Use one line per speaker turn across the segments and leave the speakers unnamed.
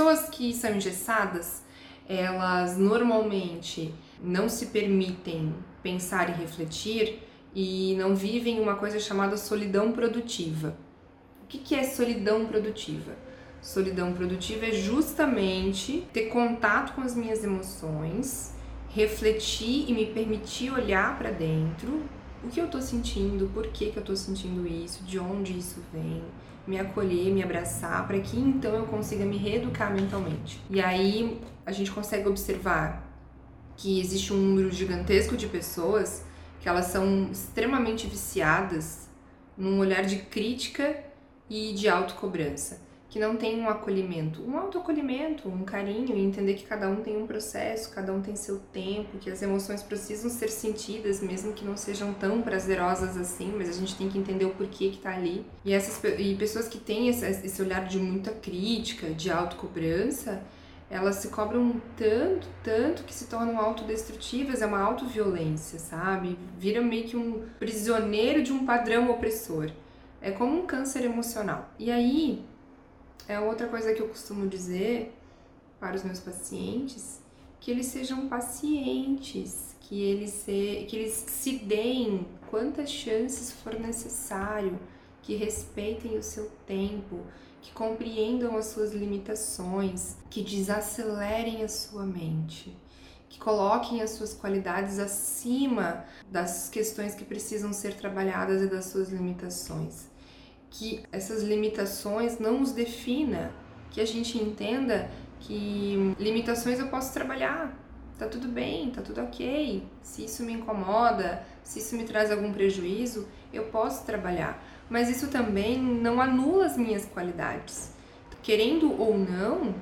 Pessoas que são engessadas, elas normalmente não se permitem pensar e refletir e não vivem uma coisa chamada solidão produtiva. O que é solidão produtiva? Solidão produtiva é justamente ter contato com as minhas emoções, refletir e me permitir olhar para dentro, o que eu tô sentindo, por que, que eu tô sentindo isso, de onde isso vem, me acolher, me abraçar, para que então eu consiga me reeducar mentalmente. E aí a gente consegue observar que existe um número gigantesco de pessoas que elas são extremamente viciadas num olhar de crítica e de autocobrança que não tem um acolhimento, um autoacolhimento, um carinho e entender que cada um tem um processo, cada um tem seu tempo, que as emoções precisam ser sentidas, mesmo que não sejam tão prazerosas assim, mas a gente tem que entender o porquê que tá ali. E essas e pessoas que têm esse, olhar de muita crítica, de autocobrança, elas se cobram tanto, tanto que se tornam autodestrutivas, é uma autoviolência, sabe? Vira meio que um prisioneiro de um padrão opressor. É como um câncer emocional. E aí, é outra coisa que eu costumo dizer para os meus pacientes, que eles sejam pacientes, que eles, se, que eles se deem quantas chances for necessário, que respeitem o seu tempo, que compreendam as suas limitações, que desacelerem a sua mente, que coloquem as suas qualidades acima das questões que precisam ser trabalhadas e das suas limitações que essas limitações não os defina, que a gente entenda que limitações eu posso trabalhar, tá tudo bem, tá tudo ok. Se isso me incomoda, se isso me traz algum prejuízo, eu posso trabalhar. Mas isso também não anula as minhas qualidades. Querendo ou não,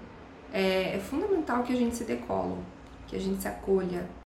é, é fundamental que a gente se decolo, que a gente se acolha,